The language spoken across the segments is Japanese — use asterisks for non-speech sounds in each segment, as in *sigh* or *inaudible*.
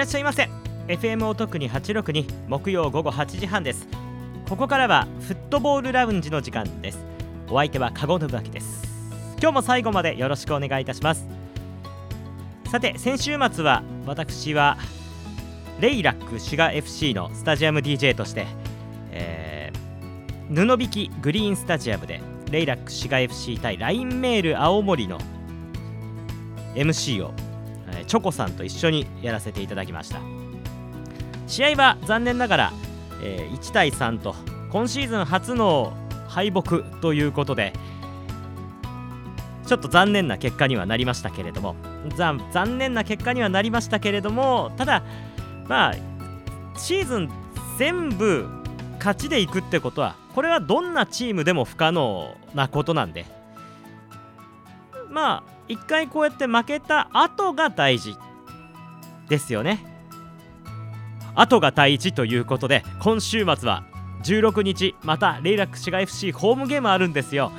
らっしゃいませ。FM を特に862木曜午後8時半です。ここからはフットボールラウンジの時間です。お相手は加護信明です。今日も最後までよろしくお願いいたします。さて先週末は私はレイラック滋賀 FC のスタジアム DJ として、えー、布引きグリーンスタジアムでレイラック滋賀 FC 対ラインメール青森の MC を、チョコさんと一緒にやらせていただきました。試合は残念ながら、えー、1対3と今シーズン初の敗北ということでちょっと残念な結果にはなりましたけれども残念な結果にはなりましたけれどもただまあシーズン全部勝ちでいくってことはこれはどんなチームでも不可能なことなんでまあ一回こうやって負けた後が大事ですよね。後が第一ということで今週末は16日またレイラック滋賀 FC ホームゲームあるんですよ。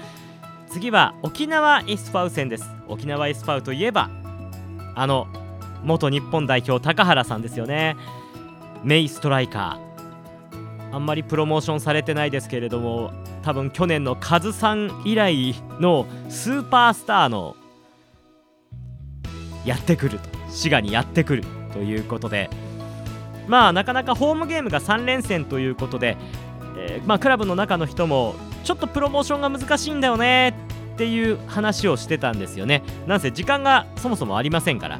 次は沖縄エスパウ戦です。沖縄エスパウといえばあの元日本代表高原さんですよね。メイストライカー。あんまりプロモーションされてないですけれども多分去年のカズさん以来のスーパースターのやってくると。滋賀にやってくるということで。まあなかなかホームゲームが3連戦ということで、えー、まあ、クラブの中の人もちょっとプロモーションが難しいんだよねっていう話をしてたんですよね。なんせ時間がそもそもありませんから。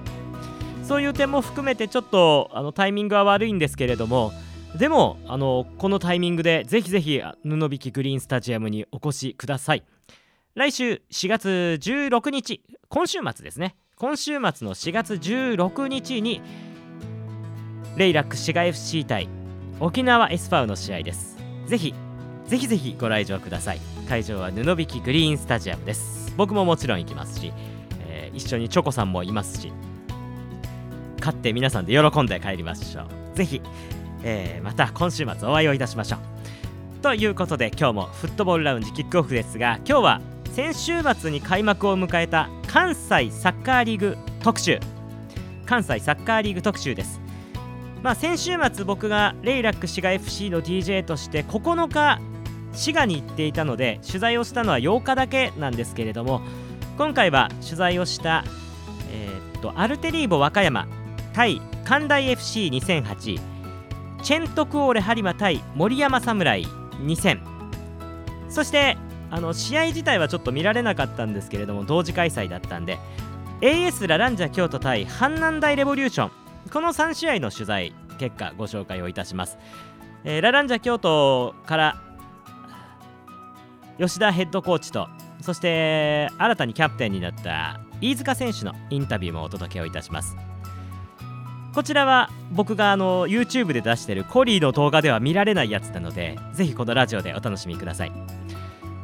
そういう点も含めてちょっとあのタイミングは悪いんですけれどもでもあのこのタイミングでぜひぜひ布引グリーンスタジアムにお越しください。来週4月16日今週末ですね。今週末の4月16日にレイラック滋賀 FC 対沖縄エスパウの試合です。ぜひぜひぜひご来場ください。会場は布引グリーンスタジアムです。僕ももちろん行きますし、えー、一緒にチョコさんもいますし勝って皆さんで喜んで帰りましょう。ぜひ、えー、また今週末お会いをいたしましょう。ということで今日もフットボールラウンジキックオフですが今日は先週末に開幕を迎えた関西サッカーリーグ特集。関西サッカーリーグ特集です。まあ、先週末僕がレイラック滋賀 FC の DJ として9日滋賀に行っていたので取材をしたのは8日だけなんですけれども今回は取材をした、えー、っとアルテリーボ和歌山対関大 FC2008 チェントクオーレ播磨対森山侍2000そしてあの試合自体はちょっと見られなかったんですけれども同時開催だったんで AS ラランジャ京都対阪南大レボリューション。この3試合の取材結果ご紹介をいたします、えー、ラランジャ京都から吉田ヘッドコーチとそして新たにキャプテンになった飯塚選手のインタビューもお届けをいたします。こちらは僕があの YouTube で出しているコリーの動画では見られないやつなのでぜひこのラジオでお楽しみください。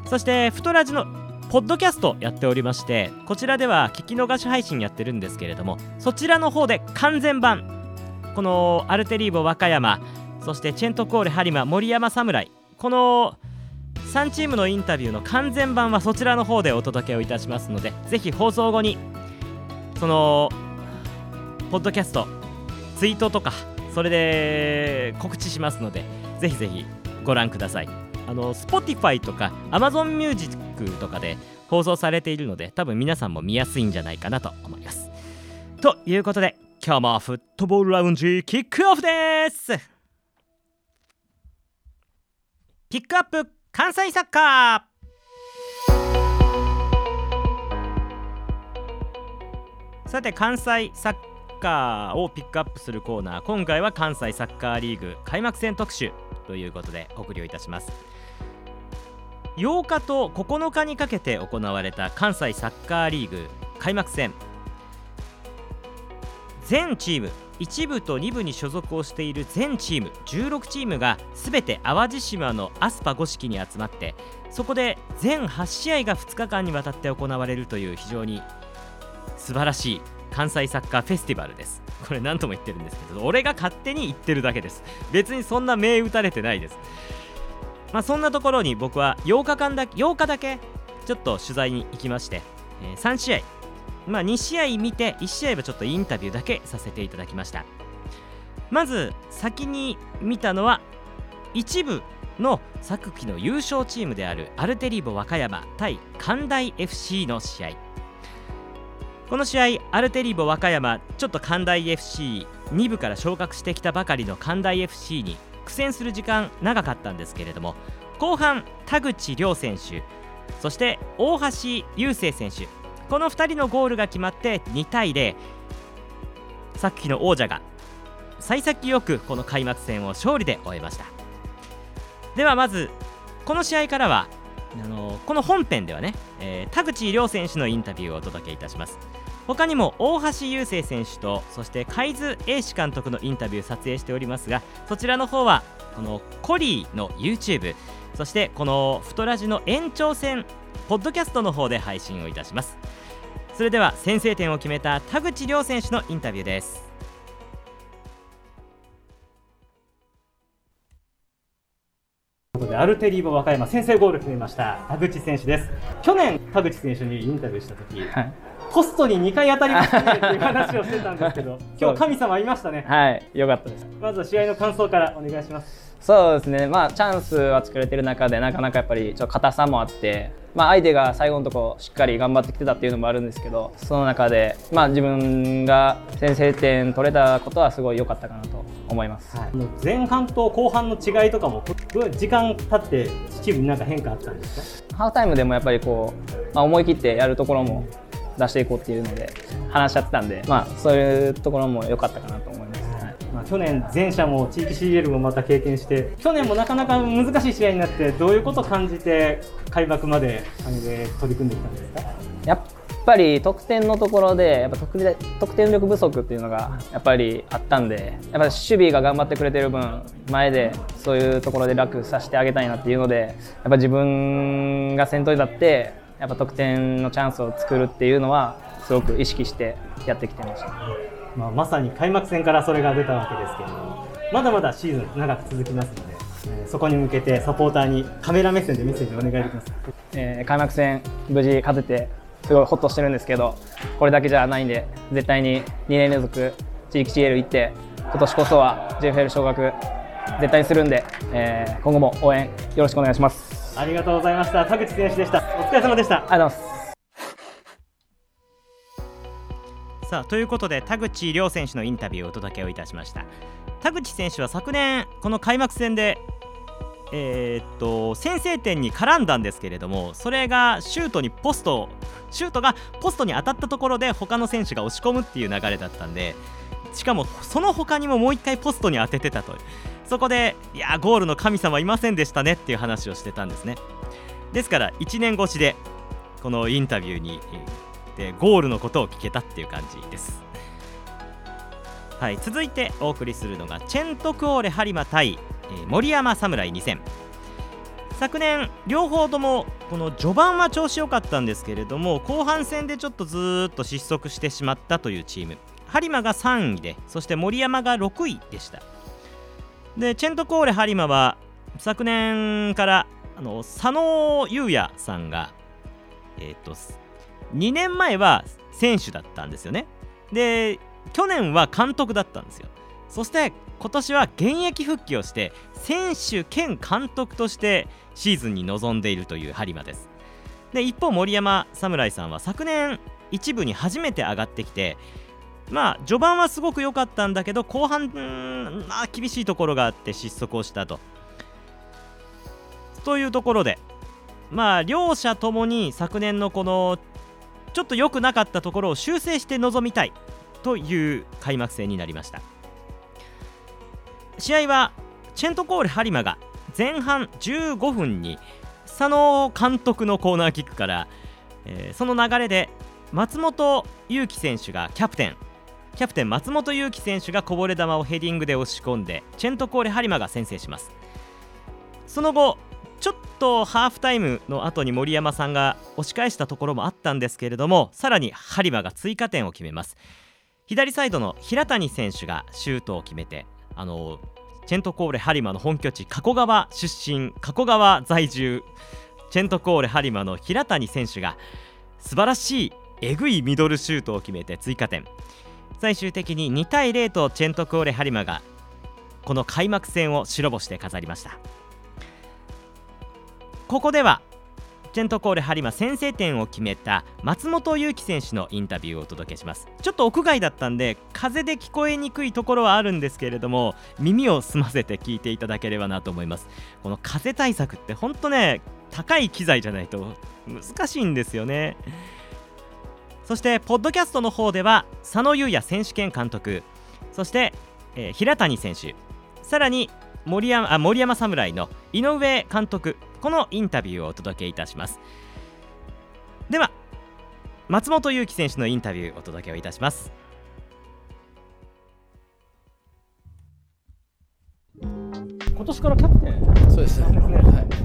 そしてフトラジのポッドキャストやっておりましてこちらでは聞き逃し配信やってるんですけれどもそちらの方で完全版このアルテリーボ和歌山そしてチェントコーレ播磨森山侍この3チームのインタビューの完全版はそちらの方でお届けをいたしますのでぜひ放送後にそのポッドキャストツイートとかそれで告知しますのでぜひぜひご覧ください。あの Spotify とか Amazon Music とかで放送されているので多分皆さんも見やすいんじゃないかなと思います。ということで今日もフットボールラウンジキックオフです。ピックアップ関西サッカー。さて関西サッカーをピックアップするコーナー。今回は関西サッカーリーグ開幕戦特集ということでお送りをいたします。8日と9日にかけて行われた関西サッカーリーグ開幕戦。全チーム1部と2部に所属をしている全チーム16チームが全て淡路島のアスパ五色に集まってそこで全8試合が2日間にわたって行われるという非常に素晴らしい関西サッカーフェスティバルです。これ何とも言ってるんですけど俺が勝手に言ってるだけです。別にそんな銘打たれてないです。まあ、そんなところに僕は8日間だけ8日だけちょっと取材に行きまして、えー、3試合、まあ、2試合見て1試合はちょっとインタビューだけさせていただきました。まず先に見たのは一部の昨季の優勝チームであるアルテリーボ和歌山対関大 FC の試合。この試合アルテリーボ和歌山ちょっと関大 FC2 部から昇格してきたばかりの関大 FC に苦戦する時間長かったんですけれども後半田口亮選手そして大橋雄星選手この2人のゴールが決まって2対0昨季の王者が幸先よくこの開幕戦を勝利で終えました。ではまずこの試合からはあのこの本編ではね、えー、田口亮選手のインタビューをお届けいたします。他にも大橋雄星選手とそして海津英史監督のインタビュー撮影しておりますがそちらの方はこのコリーの YouTube そしてこの太ラジの延長戦ポッドキャストの方で配信をいたします。それでは先制点を決めた田口亮選手のインタビューです。アルテリーボ和歌山先制ゴール決めました田口選手です。去年田口選手にインタビューした時、はい、ポストに2回当たりましたねっていう話をしてたんですけど *laughs* 今日神様いましたね。はいよかったです。まずは試合の感想からお願いします。そうですね。まあチャンスは作れてる中でなかなかやっぱりちょっと硬さもあってまあ、相手が最後のところしっかり頑張ってきてたっていうのもあるんですけどその中で、まあ、自分が先制点取れたことはすごい良かったかなと思います、はい、前半と後半の違いとかも時間経ってチームになんか変化あったんですか？ハーフタイムでもやっぱりこう、まあ、思い切ってやるところも出していこうっていうので話し合ってたんで、まあ、そういうところも良かったかなと思います。まあ、去年、前者も地域 CL もまた経験して去年もなかなか難しい試合になってどういうことを感じて開幕まで取り組んできたんですか？やっぱり得点のところでやっぱ得得点力不足っていうのがやっぱりあったんでやっぱ守備が頑張ってくれてる分前でそういうところで楽させてあげたいなっていうのでやっぱ自分が先頭に立ってやっぱ得点のチャンスを作るっていうのはすごく意識してやってきてました、まあ、まさに開幕戦からそれが出たわけですけれどもまだまだシーズン長く続きますので、えー、そこに向けてサポーターにカメラ目線でメッセージお願いできますか、えー、開幕戦無事勝ててすごいホッとしてるんですけどこれだけじゃないんで絶対に2年連続地域 CL 行って今年こそは JFL 昇格絶対にするんで、えー、今後も応援よろしくお願いしますありがとうございました。田口選手でした。お疲れ様でした。ありがとうございます。さあということで田口亮選手のインタビューをお届けをいたしました。田口選手は昨年この開幕戦でえー、っと先制点に絡んだんですけれどもそれがシュートにポストシュートがポストに当たったところで他の選手が押し込むっていう流れだったんでしかもその他にももう1回ポストに当ててたとそこでいやゴールの神様いませんでしたねっていう話をしてたんですね。ですから1年越しでこのインタビューにでゴールのことを聞けたっていう感じです。はい続いてお送りするのがチェントクオーレ播磨対、えー、森山侍2戦昨年両方ともこの序盤は調子良かったんですけれども後半戦でちょっとずっと失速してしまったというチーム。播磨が3位でそして森山が6位でした。でチェントコーレ播磨は昨年からあの佐野優也さんがえっ、ー、と2年前は選手だったんですよね。で去年は監督だったんですよ。そして今年は現役復帰をして選手兼監督としてシーズンに臨んでいるという播磨です。で一方森山侍さんは昨年一部に初めて上がってきてまあ序盤はすごく良かったんだけど後半まあ厳しいところがあって失速をしたと。というところでまあ両者ともに昨年のこのちょっと良くなかったところを修正して臨みたいという開幕戦になりました。試合はチェントコール播磨が前半15分に佐野監督のコーナーキックから、えー、その流れで松本裕樹選手がキャプテンキャプテン松本裕樹選手がこぼれ球をヘディングで押し込んでチェントコーレ播磨が先制します。その後ちょっとハーフタイムの後に森山さんが押し返したところもあったんですけれどもさらに播磨が追加点を決めます。左サイドの平谷選手がシュートを決めてあのチェントコーレ播磨の本拠地加古川出身加古川在住チェントコーレ播磨の平谷選手が素晴らしいえぐいミドルシュートを決めて追加点。最終的に2対0とチェントクオレハリマがこの開幕戦を白星で飾りました。ここではチェントコーレハリマ先制点を決めた松本裕樹選手のインタビューをお届けします。ちょっと屋外だったんで風で聞こえにくいところはあるんですけれども耳を澄ませて聞いていただければなと思います。この風対策ってほんとね高い機材じゃないと難しいんですよね。そしてポッドキャストの方では佐野優也選手権監督。そして、えー、平谷選手。さらに森山あ森山侍の井上監督。このインタビューをお届けいたします。では松本裕樹選手のインタビューお届けをいたします。今年からキャプテン。そうですね、はい、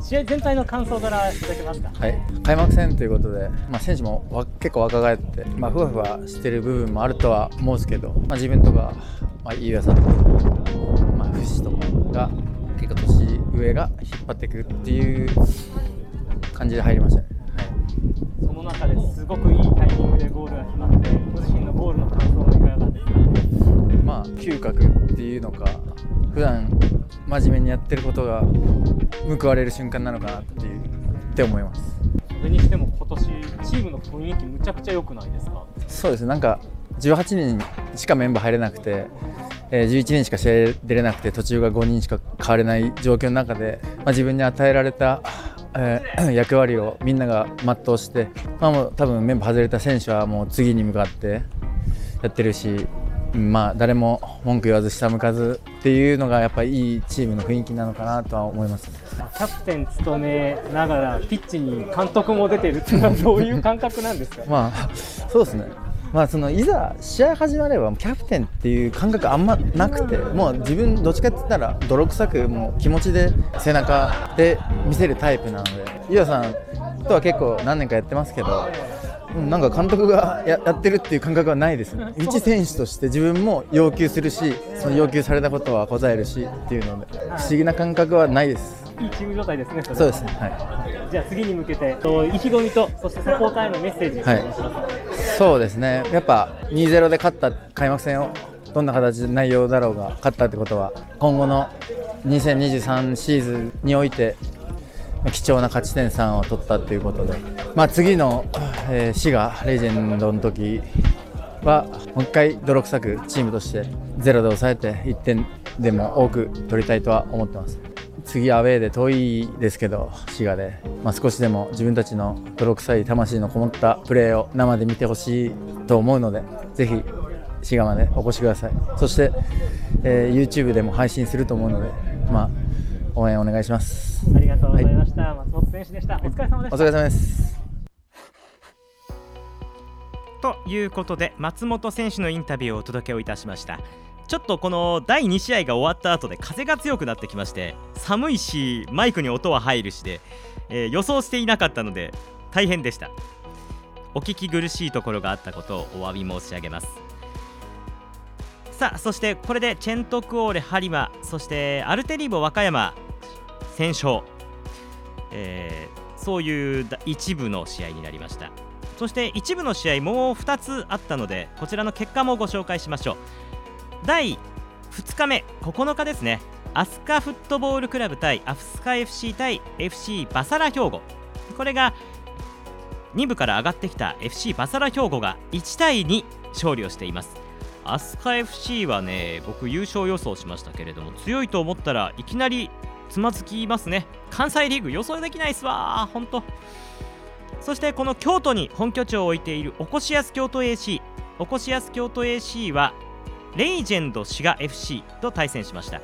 試合全体の感想からいただけますか、はい、開幕戦ということで、まあ、選手も結構若返って、まあ、ふわふわしてる部分もあるとは思うんですけど、まあ、自分とか、まあ、飯田さんとか、まあ、藤とかが結構年上が引っ張っていくっていう感じで入りましたね、はい、その中ですごくいいタイミングでゴールが決まってご自身のゴールの感想はいかがですか？まあ嗅覚っていうのか普段真面目にやってることが報われる瞬間なのかなっていうって思います。それにしても今年チームの雰囲気むちゃくちゃ良くないですか？そうですなんか18人しかメンバー入れなくてえ11人しか試合出れなくて途中が5人しか変われない状況の中で、まあ、自分に与えられた、えー、*clears throat* 役割をみんなが全うして、まあ、もう多分メンバー外れた選手はもう次に向かってやってるし、まあ、誰も文句言わず下向かずっていうのがやっぱりいいチームの雰囲気なのかなとは思います、キャプテン務めながらピッチに監督も出てるっていうのはどういう感覚なんですか？まあそうですね。まあ、そのいざ試合始まればキャプテンっていう感覚あんまなくてもう自分どっちかって言ったら泥臭くもう気持ちで背中で見せるタイプなので伊和さんとは結構何年かやってますけどなんか監督が *laughs* やってるっていう感覚はない *laughs* ですね、一選手として自分も要求するし、その要求されたことは答えるしっていうので、不思議な感覚はないです。いいチーム状態ですね、そそうですね、はい、じゃあ次に向けて、意気込みと、そしてサポーターへのメッセージ、はい、そうですね、やっぱ2-0で勝った開幕戦を、どんな形で内容だろうが、勝ったってことは、今後の2023シーズンにおいて、貴重な勝ち点3を取ったということで、まあ、次の、えー、滋賀レジェンドの時はもう一回泥臭くチームとしてゼロで抑えて1点でも多く取りたいとは思ってます。次アウェーで遠いですけど滋賀で、まあ、少しでも自分たちの泥臭い魂のこもったプレーを生で見てほしいと思うのでぜひ滋賀までお越しください。そして、えー、YouTube でも配信すると思うので、まあ、応援お願いします。ありがとうございました、はい、松本選手でした。お疲れ様ですお疲れ様です。ということで松本選手のインタビューをお届けをいたしました。ちょっとこの第2試合が終わった後で風が強くなってきまして寒いしマイクに音は入るしで、えー、予想していなかったので大変でした。お聞き苦しいところがあったことをお詫び申し上げますさあそしてこれでチェントクオーレ播磨そしてアルテリーボ和歌山戦勝、えー、そういう一部の試合になりました。そして一部の試合もう2つあったのでこちらの結果もご紹介しましょう。第2日目9日ですね。アスカフットボールクラブ対アフスカ FC 対 FC バサラ兵庫。これが2部から上がってきた FC バサラ兵庫が1対2勝利をしています。アスカ FC はね僕優勝予想しましたけれども強いと思ったらいきなりつまずきますね。関西リーグ予想できないっすわ。ほんと。そしてこの京都に本拠地を置いているおこしやす京都 AC おこしやす京都 AC はレイジェンド滋賀 FC と対戦しました。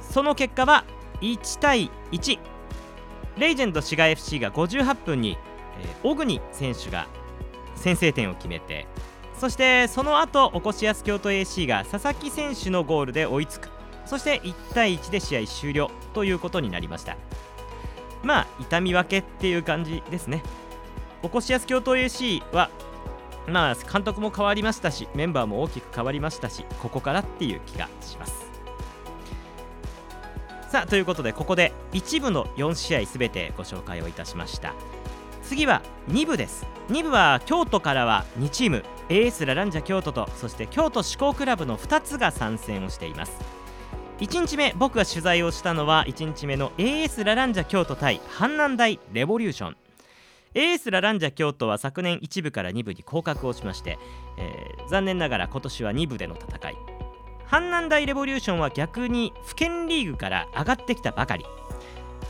その結果は1対1レイジェンド滋賀 FC が58分に、えー、小国選手が先制点を決めてそしてその後おこしやす京都 AC が佐々木選手のゴールで追いつく。そして1対1で試合終了。ということになりました。まあ痛み分けっていう感じですね。おこしやす京都 AC はまあ監督も変わりましたしメンバーも大きく変わりましたしここからっていう気がします。さあということでここで一部の4試合すべてご紹介をいたしました。次は2部です。2部は京都からは2チームエースラランジャ京都とそして京都志向クラブの2つが参戦をしています。1日目僕が取材をしたのは1日目の AS ラランジャ京都対阪南大レボリューション。AS ラランジャ京都は昨年1部から2部に降格をしまして、えー、残念ながら今年は2部での戦い。阪南大レボリューションは逆に府県リーグから上がってきたばかり。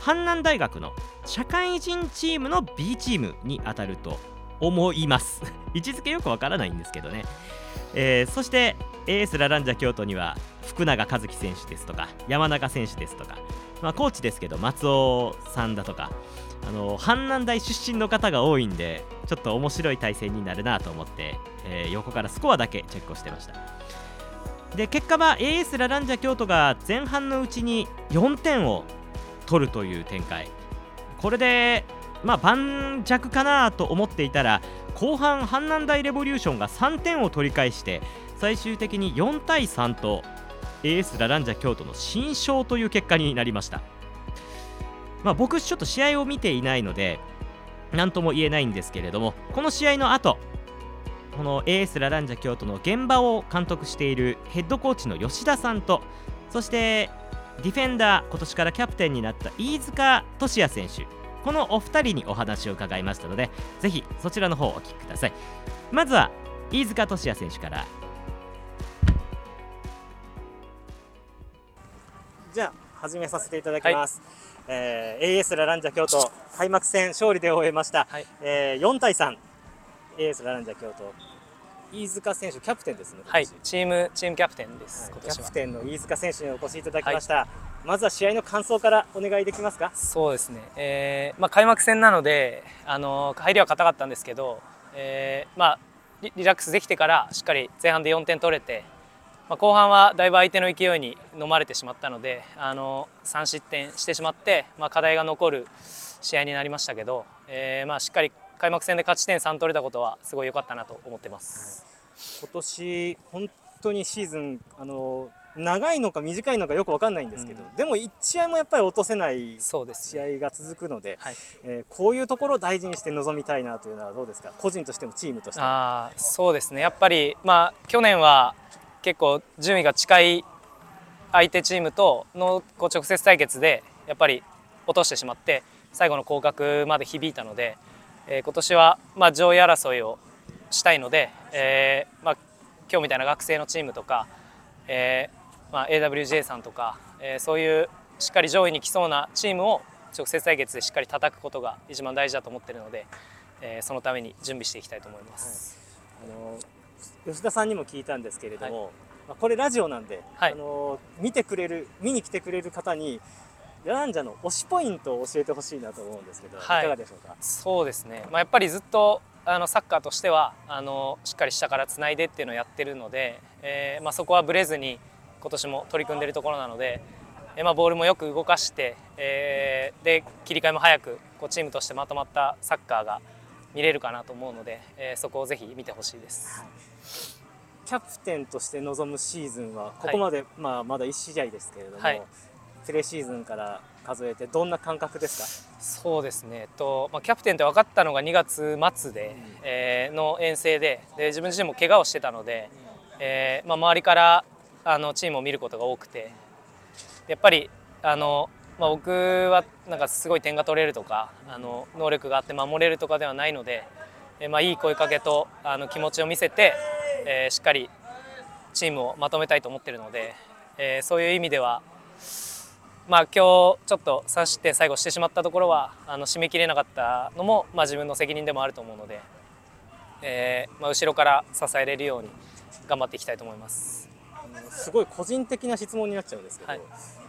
阪南大学の社会人チームの B チームに当たると思います。*laughs* 位置づけよくわからないんですけどね、えー、そして AS ラランジャ京都には福永和樹選手ですとか山中選手ですとか、まあ、コーチですけど松尾さんだとかあの阪南大出身の方が多いんでちょっと面白い対戦になるなと思って、えー、横からスコアだけチェックをしてました。で結果は AS ラランジャ京都が前半のうちに4点を取るという展開。これでまあ盤石かなと思っていたら後半阪南大レボリューションが3点を取り返して最終的に4対3と AS ラランジャ京都の新勝という結果になりました。まあ僕ちょっと試合を見ていないので何とも言えないんですけれどもこの試合の後この AS ラランジャ京都の現場を監督しているヘッドコーチの吉田さんとそしてディフェンダー今年からキャプテンになった飯塚俊也選手。このお二人にお話を伺いましたのでぜひそちらの方をお聞きください。まずは飯塚俊也選手から。じゃあ始めさせていただきます、はい、えー、AS ラランジャ京都開幕戦勝利で終えました、はい、えー、4対 3AS ラランジャ京都飯塚選手キャプテンですね。はい、チームチームキャプテンです。はい、キャプテンの飯塚選手にお越しいただきました。はい、まずは試合の感想からお願いできますか？そうですね。えー、まあ開幕戦なので、あの入りは硬かったんですけど、えー、まあリラックスできてからしっかり前半で4点取れて、まあ後半はだいぶ相手の勢いに飲まれてしまったので、あの3失点してしまって、まあ課題が残る試合になりましたけど、えー、まあしっかり開幕戦で勝ち点3取れたことはすごい良かったなと思ってます。今年本当にシーズンあの長いのか短いのかよく分かんないんですけど、うん、でも1試合もやっぱり落とせない試合が続くので、はい、えー、こういうところを大事にして臨みたいなというのはどうですか？個人としてもチームとしても。あそうですね。やっぱり、まあ、去年は結構順位が近い相手チームとのこう直接対決でやっぱり落としてしまって最後の降格まで響いたので、えー、今年はまあ上位争いをしたいので、えーまあ、今日みたいな学生のチームとか、えーまあ、AWJ さんとか、えー、そういうしっかり上位に来そうなチームを直接対決でしっかり叩くことが一番大事だと思っているので、えー、そのために準備していきたいと思います、はい、あの吉田さんにも聞いたんですけれども、はい、まあ、これラジオなんで、はい、あの見てくれる見に来てくれる方にラランジャの推しポイントを教えてほしいなと思うんですけど、はい、いかがでしょうか？そうですね、まあ、やっぱりずっとあのサッカーとしてはあのしっかり下からつないでっていうのをやってるので、えーまあ、そこはぶれずに今年も取り組んでいるところなので、えーまあ、ボールもよく動かして、えー、で切り替えも早くこうチームとしてまとまったサッカーが見れるかなと思うので、えー、そこをぜひ見てほしいです。キャプテンとして臨むシーズンはここまで、はい、まあ、まだ1試合ですけれども、はい、プレシーズンから数えてどんな感覚ですか？そうですね、えっとまあ、キャプテンって分かったのが2月末で、うん、えー、の遠征でで自分自身も怪我をしてたので、うん、えー、まあ、周りからあのチームを見ることが多くてやっぱりあの、まあ、僕はなんかすごい点が取れるとかあの能力があって守れるとかではないので、えー、まあ、いい声かけとあの気持ちを見せて、えー、しっかりチームをまとめたいと思っているので、えー、そういう意味ではまあ、今日ちょっと3失点最後してしまったところはあの締め切れなかったのも、まあ、自分の責任でもあると思うので、えーまあ、後ろから支えれるように頑張っていきたいと思います。すごい個人的な質問になっちゃうんですけど、はい、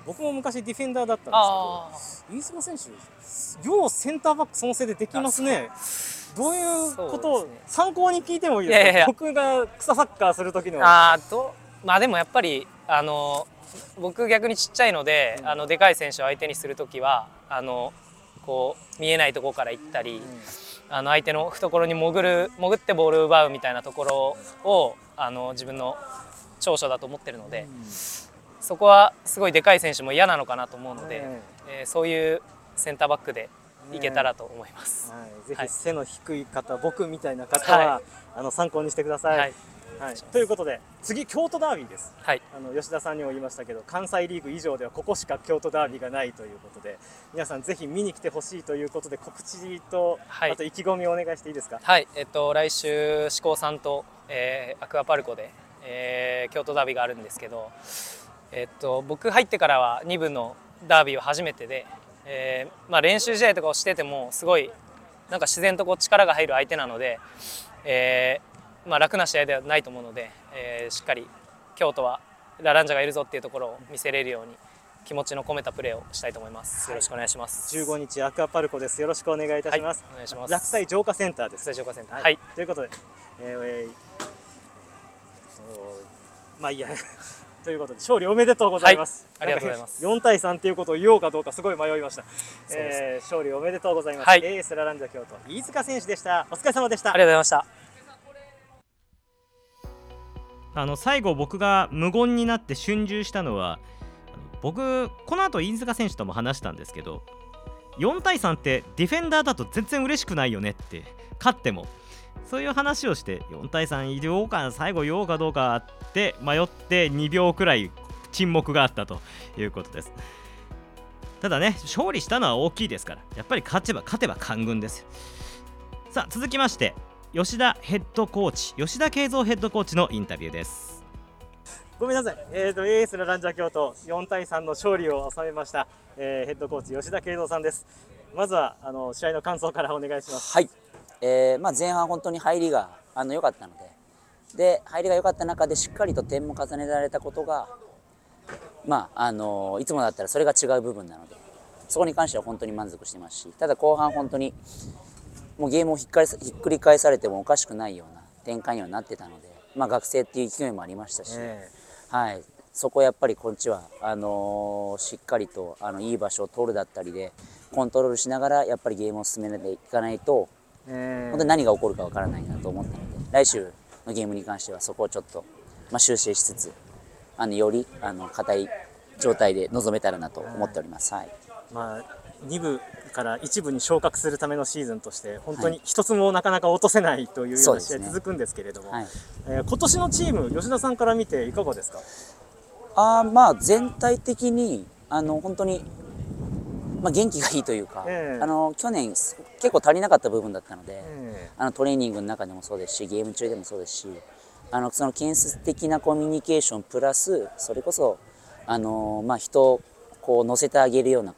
僕も昔ディフェンダーだったんですけど飯島選手ようセンターバックそのせいでできますね。どういうことを、ね、参考に聞いてもいいですか？いやいや僕が草サッカーする時の。あとまあでもやっぱりあの僕逆にちっちゃいので、あのでかい選手を相手にする時はあのこう見えないところから行ったり、あの相手の懐に潜る潜ってボールを奪うみたいなところをあの自分の長所だと思ってるので、そこはすごいでかい選手も嫌なのかなと思うので、えー、そういうセンターバックでいけたらと思います、はい、ぜひ背の低い方、僕みたいな方は、あの参考にしてください。はい、ということで次京都ダービーです、はい、あの吉田さんにも言いましたけど関西リーグ以上ではここしか京都ダービーがないということで皆さんぜひ見に来てほしいということで告知と、はい、あと意気込みをお願いしていいですか？はい。えっと来週志向さんと、えー、アクアパルコで、えー、京都ダービーがあるんですけどえっと僕入ってからは2部のダービーは初めてで、えーまあ、練習試合とかをしててもすごいなんか自然とこう力が入る相手なので、えー、まあ、楽な試合ではないと思うので、えー、しっかり京都はラランジャがいるぞっていうところを見せれるように気持ちの込めたプレーをしたいと思います。よろしくお願いします。15日アクアパルコです。よろしくお願いいたします。はい、お願いします。落栽浄化センターです。浄化センター。はい。ということで、えー、*laughs* まあいいや。ということで勝利おめでとうございます。はい、ありがとうございます。4対3ということを言おうかどうかすごい迷いました。えー、勝利おめでとうございます。はい、エースラランジャ京都飯塚選手でした。お疲れ様でした。ありがとうございました。あの最後僕が無言になって春秋したのは僕この後飯塚選手とも話したんですけど4対3ってディフェンダーだと全然嬉しくないよねって勝ってもそういう話をして4対3言おうか最後言おうかどうかって迷って2秒くらい沈黙があったということです。ただね勝利したのは大きいですからやっぱり勝てば勝てば官軍ですさあ続きまして吉田ヘッドコーチ吉田慶三ヘッドコーチのインタビューです。ごめんなさい、えーと、エースのランジャー京都4対3の勝利を収めました、えー、ヘッドコーチ吉田慶三さんです。まずはあの試合の感想からお願いします。はい、えーまあ、前半本当に入りがあの良かったので。で入りが良かった中でしっかりと点も重ねられたことがまああのいつもだったらそれが違う部分なのでそこに関しては本当に満足してますしただ後半本当にもうゲームをひっかりひっくり返されてもおかしくないような展開にはなってたので、まあ、学生っていう勢いもありましたし、えー、はい、そこやっぱりこっちはあのー、しっかりとあのいい場所を取るだったりでコントロールしながらやっぱりゲームを進めていかないと、えー、本当に何が起こるかわからないなと思ったので来週のゲームに関してはそこをちょっと、まあ、修正しつつあのよりあの硬い状態で臨めたらなと思っております。はい。まあ2部から1部に昇格するためのシーズンとして本当に一つもなかなか落とせないというような試合続くんですけれども、ねはい、えー、今年のチーム吉田さんから見ていかがですか？あまあ全体的にあの本当に、まあ、元気がいいというか、えー、あの去年結構足りなかった部分だったので、えー、あのトレーニングの中でもそうですしゲーム中でもそうですしあのその建設的なコミュニケーションプラスそれこそあの、まあ、人をこう乗せてあげるような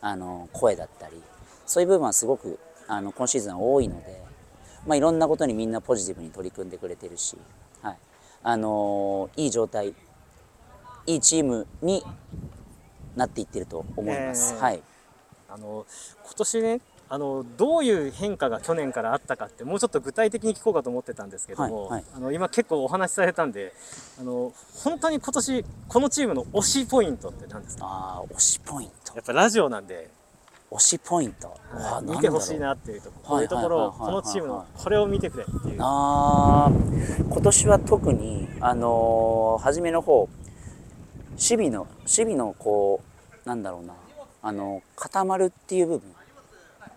あの声だったりそういう部分はすごくあの今シーズンは多いので、まあ、いろんなことにみんなポジティブに取り組んでくれてるし、はい。あのいい状態いいチームになっていってると思います。えー、はいあの今年ねあのどういう変化が去年からあったかってもうちょっと具体的に聞こうかと思ってたんですけども、はいはい、あの今結構お話しされたんであの本当に今年このチームの推しポイントって何ですか？あ推しポイント。やっぱラジオなんで。推しポイント、はい、見てほしいなっていうところ、こういうところをこのチームのこれを見てくれっていう。あ今年は特にあのー、初めの方守備の守備のこうなんだろうなあの固まるっていう部分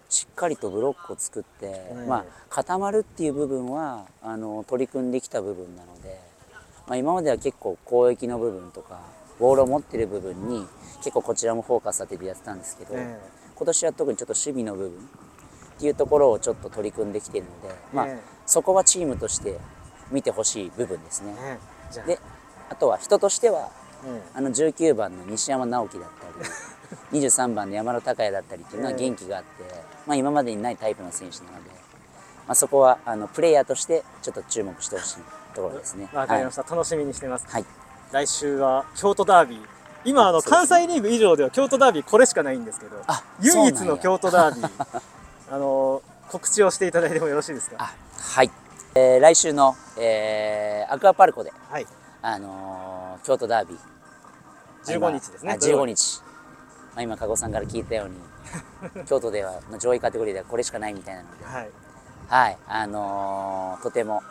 しっかりとブロックを作って、まあ、固まるっていう部分はあの取り組んできた部分なので、まあ、今までは結構攻撃の部分とかボールを持ってる部分に結構こちらもフォーカス当ててやってたんですけど、今年は特にちょっと守備の部分っていうところをちょっと取り組んできているので、まあ、そこはチームとして見てほしい部分ですね。であとは人としては、あの19番の西山直樹だったり *laughs* 23番の山田孝也だったりっていうのは元気があって、まあ、今までにないタイプの選手なので、まあ、そこはあのプレイヤーとしてちょっと注目してほしいところですね。わかりました、はい、楽しみにしてます。はい、来週は京都ダービー。今あの関西リーグ以上では京都ダービーこれしかないんですけど、唯一の京都ダービー *laughs* あの告知をしていただいてもよろしいですか？はい、えー、来週の、えー、アクアパルコで、はい、あのー、京都ダービー15日ですね。15日。まあ、今加護さんから聞いたように *laughs* 京都では上位カテゴリーではこれしかないみたいなので、はい、はい、あのー、とても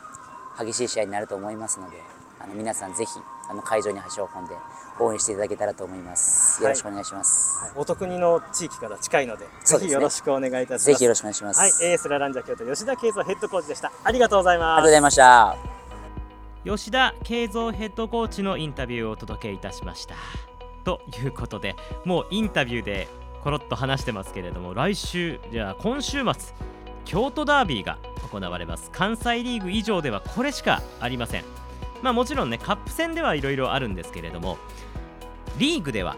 激しい試合になると思いますのであの皆さんぜひあの会場に足を運んで応援していただけたらと思います。。よろしくお願いします。はい、お得にの地域から近いので、*laughs* ぜひよろしくお願いいたします。ぜひよろしくお願いします。はい、AS ラランジャ京都吉田慶三ヘッドコーチでした。ありがとうございます。ありがとうございました。吉田慶三ヘッドコーチのインタビューをお届けいたしました。ということで、もうインタビューでコロッと話してますけれども、来週、じゃあ今週末、京都ダービーが行われます。関西リーグ以上ではこれしかありません。まあもちろんね、カップ戦ではいろいろあるんですけれども、リーグでは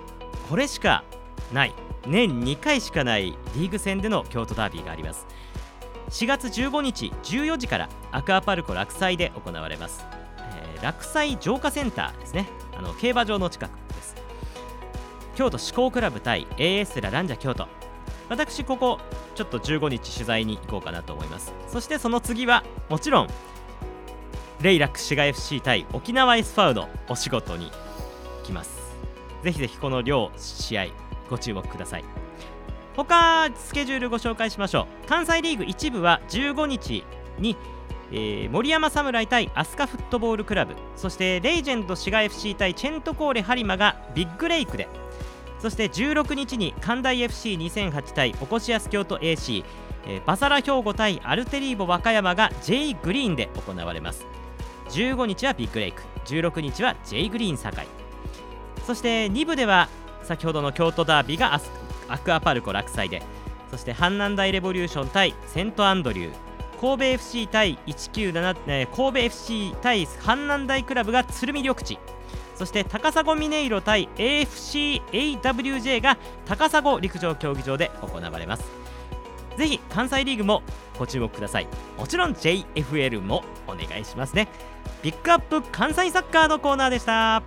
これしかない。年2回しかないリーグ戦での京都ダービーがあります。4月15日14時からアクアパルコ落西で行われます、えー、落西浄化センターですね。あの競馬場の近くです。京都志向クラブ対 AS ラランジャ京都。私ここちょっと15日取材に行こうかなと思います。そしてその次はもちろんレイラック滋賀 FC 対沖縄 S ファウのお仕事に来ます。ぜひぜひこの両試合ご注目ください。他スケジュールご紹介しましょう。関西リーグ1部は15日に、えー、森山侍対飛鳥フットボールクラブ。そしてレイジェンド滋賀 FC 対チェントコーレ播磨がビッグレイクでそして16日に関大 FC2008 対おこしやす京都 AC、えー、バサラ兵庫対アルテリーボ和歌山が J グリーンで行われます。15日はビッグレイク16日は J グリーン堺。そして2部では先ほどの京都ダービーがアクアパルコ落西でそして阪南大レボリューション対セントアンドリュー神戸 FC 対197、えー、神戸 FC 対阪南大クラブが鶴見緑地。そして高砂ミネイロ対 AFCAWJ が高砂陸上競技場で行われます。ぜひ関西リーグもご注目ください。もちろん JFL もお願いしますね。ピックアップ関西サッカーのコーナーでした。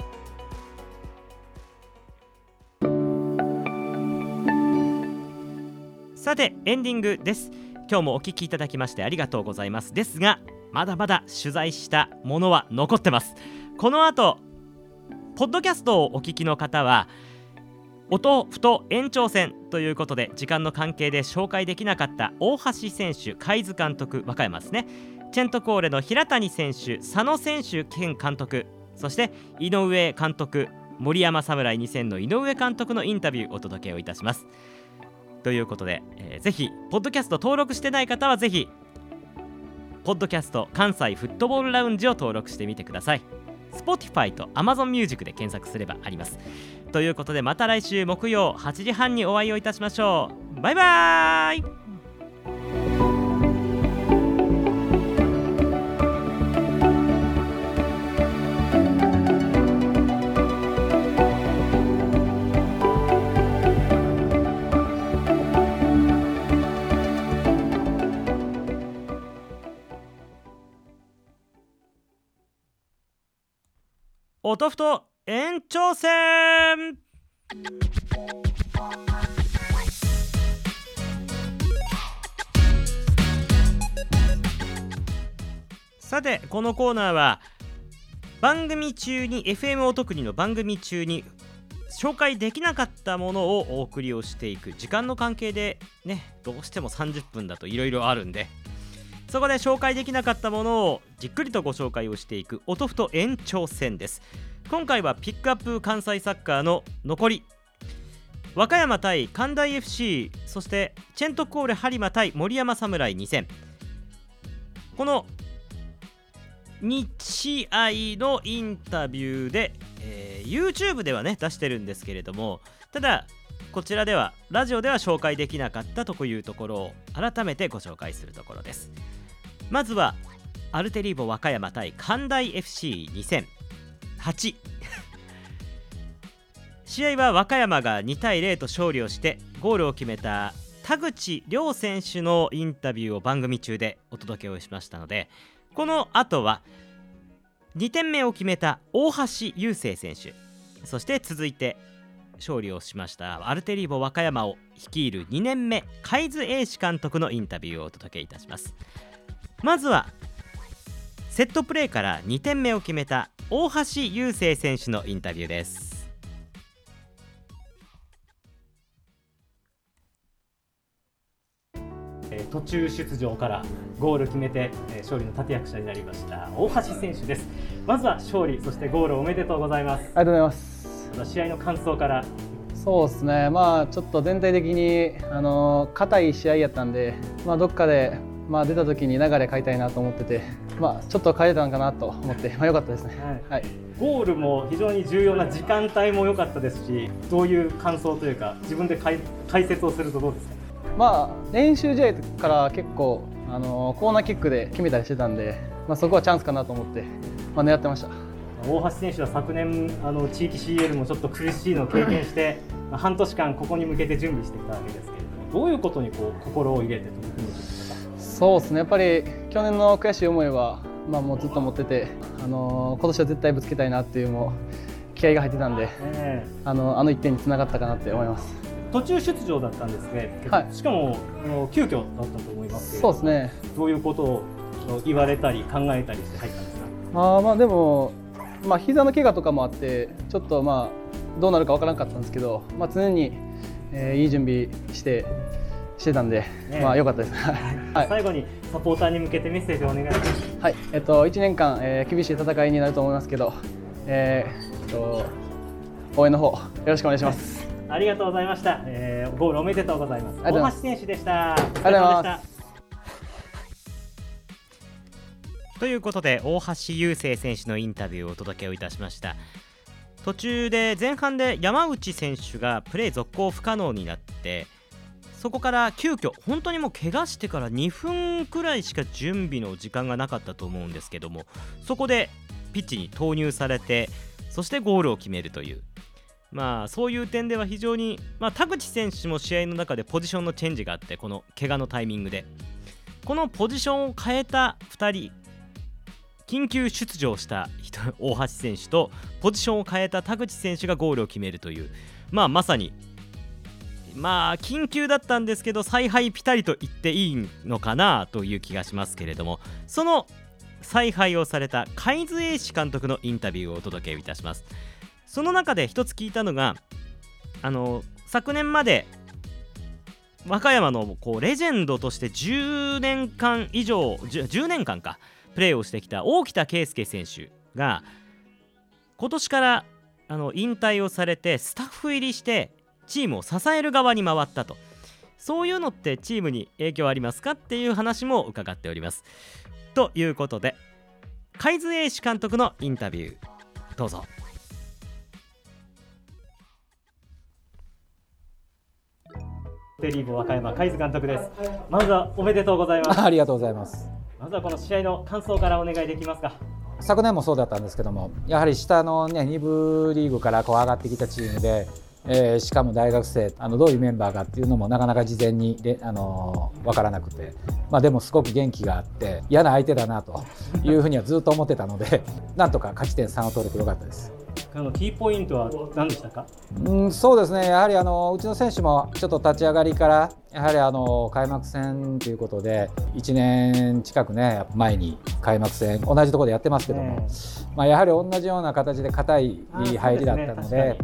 さてエンディングです。今日もお聞きいただきましてありがとうございます。ですがまだまだ取材したものは残ってます。この後ポッドキャストをお聞きの方は音ふと延長戦ということで時間の関係で紹介できなかった大橋選手海津監督和歌山ですね。チェントコーレの平谷選手佐野選手兼監督そして井上監督森山侍2000の井上監督のインタビューお届けをいたします。ということで、えー、ぜひポッドキャスト登録してない方はぜひポッドキャスト関西フットボールラウンジを登録してみてください。Spotify と Amazon Music で検索すればあります。ということでまた来週木曜8時半にお会いをいたしましょう。バイバーイ。音ふと延長戦さてこのコーナーは番組中に FM お得にの番組中に紹介できなかったものをお送りをしていく時間の関係でねどうしても30分だといろいろあるんでそこで紹介できなかったものをじっくりとご紹介をしていく音ふと延長戦です。今回はピックアップ関西サッカーの残り。和歌山対関大 FC そしてチェントコーレ播磨対森山侍2戦。この2試合のインタビューで、えー、YouTube ではね出してるんですけれどもただこちらではラジオでは紹介できなかったというところを改めてご紹介するところです。まずはアルテリーボ和歌山対関大 FC2008 試合は和歌山が2対0と勝利をしてゴールを決めた田口亮選手のインタビューを番組中でお届けをしましたのでこの後は2点目を決めた大橋雄星選手そして続いて勝利をしましたアルテリーボ和歌山を率いる2年目海津英史監督のインタビューをお届けいたします。まずはセットプレーから2点目を決めた大橋雄星選手のインタビューです。途中出場からゴール決めて勝利の立役者になりました大橋選手です。まずは勝利そしてゴールおめでとうございます。ありがとうございます。試合の感想から。そうですね、まあ、ちょっと全体的にあの硬い試合やったんで、まあ、どっかで、まあ、出た時に流れ変えたいなと思ってて、まあ、ちょっっと変えたのかなと思って、まあ、良かったですね、はい、はい、ゴールも非常に重要な時間帯も良かったですし、どういう感想というか、自分で解説をするとどうですか、まあ、練習試合から結構あのコーナーキックで決めたりしてたんで、まあ、そこはチャンスかなと思って、まあ、狙ってました。大橋選手は昨年あの地域 CL もちょっと苦しいのを経験して、*laughs* まあ、半年間ここに向けて準備してきたわけですけれどもどういうことにこう心を入れて取り組んでいくか？そうですね。やっぱり去年の悔しい思いはまあ、もうずっと持ってて、あのー、今年は絶対ぶつけたいなっていうもう気合が入ってたんで、えー、あのあの1点につながったかなって思います。途中出場だったんですね、はい、しかもあの急遽だったと思いますそうですね。どういうことを言われたり考えたりして入ったんですか？あまあでも、まあ膝の怪我とかもあってちょっとまあどうなるかわからなかったんですけど、まあ、常に、えー、いい準備してしてたんで、ね、まあ良かったです。はい、最後にサポーターに向けてメッセージをお願いします。はい、えっと1年間、えー、厳しい戦いになると思いますけど、えー、っと応援の方よろしくお願いします。ありがとうございました。えー、ゴールおめでとうございます。大橋選手でした。ありがとうございます。ということで大橋雄星選手のインタビューをお届けをいたしました途中で前半で山内選手がプレー続行不可能になってそこから急遽本当にもう怪我してから2分くらいしか準備の時間がなかったと思うんですけどもそこでピッチに投入されてそしてゴールを決めるというまあそういう点では非常に、まあ、田口選手も試合の中でポジションのチェンジがあってこの怪我のタイミングで。このポジションを変えた2人緊急出場した大橋選手とポジションを変えた田口選手がゴールを決めるという、まあ、まさにまあ緊急だったんですけど采配ピタリと言っていいのかなという気がしますけれどもその采配をされた海津英史監督のインタビューをお届けいたします。その中で一つ聞いたのがあの昨年まで和歌山のこうレジェンドとして10年間以上 10, 10年間かプレーをしてきた大北圭介選手が今年からあの引退をされてスタッフ入りしてチームを支える側に回ったと。そういうのってチームに影響ありますかっていう話も伺っております。ということで海津英史監督のインタビュー。どうぞ。テリーボ和歌山海津監督です。まずはおめでとうございます。ありがとうございます。まずはこの試合の感想からお願いできますか。昨年もそうだったんですけどもやはり下のね2部リーグからこう上がってきたチームでえー、しかも大学生あのどういうメンバーかっていうのもなかなか事前にで、あのー、分からなくて、まあ、でもすごく元気があって嫌な相手だなというふうにはずっと思ってたので *laughs* なんとか勝ち点3を取れてよかったです。あのキーポイントは何でしたか、うん、そうですね、やはりあのうちの選手もちょっと立ち上がりから、やはりあの開幕戦ということで、1年近くね、前に開幕戦、同じところでやってますけども、まあ、やはり同じような形で硬い入りだったので。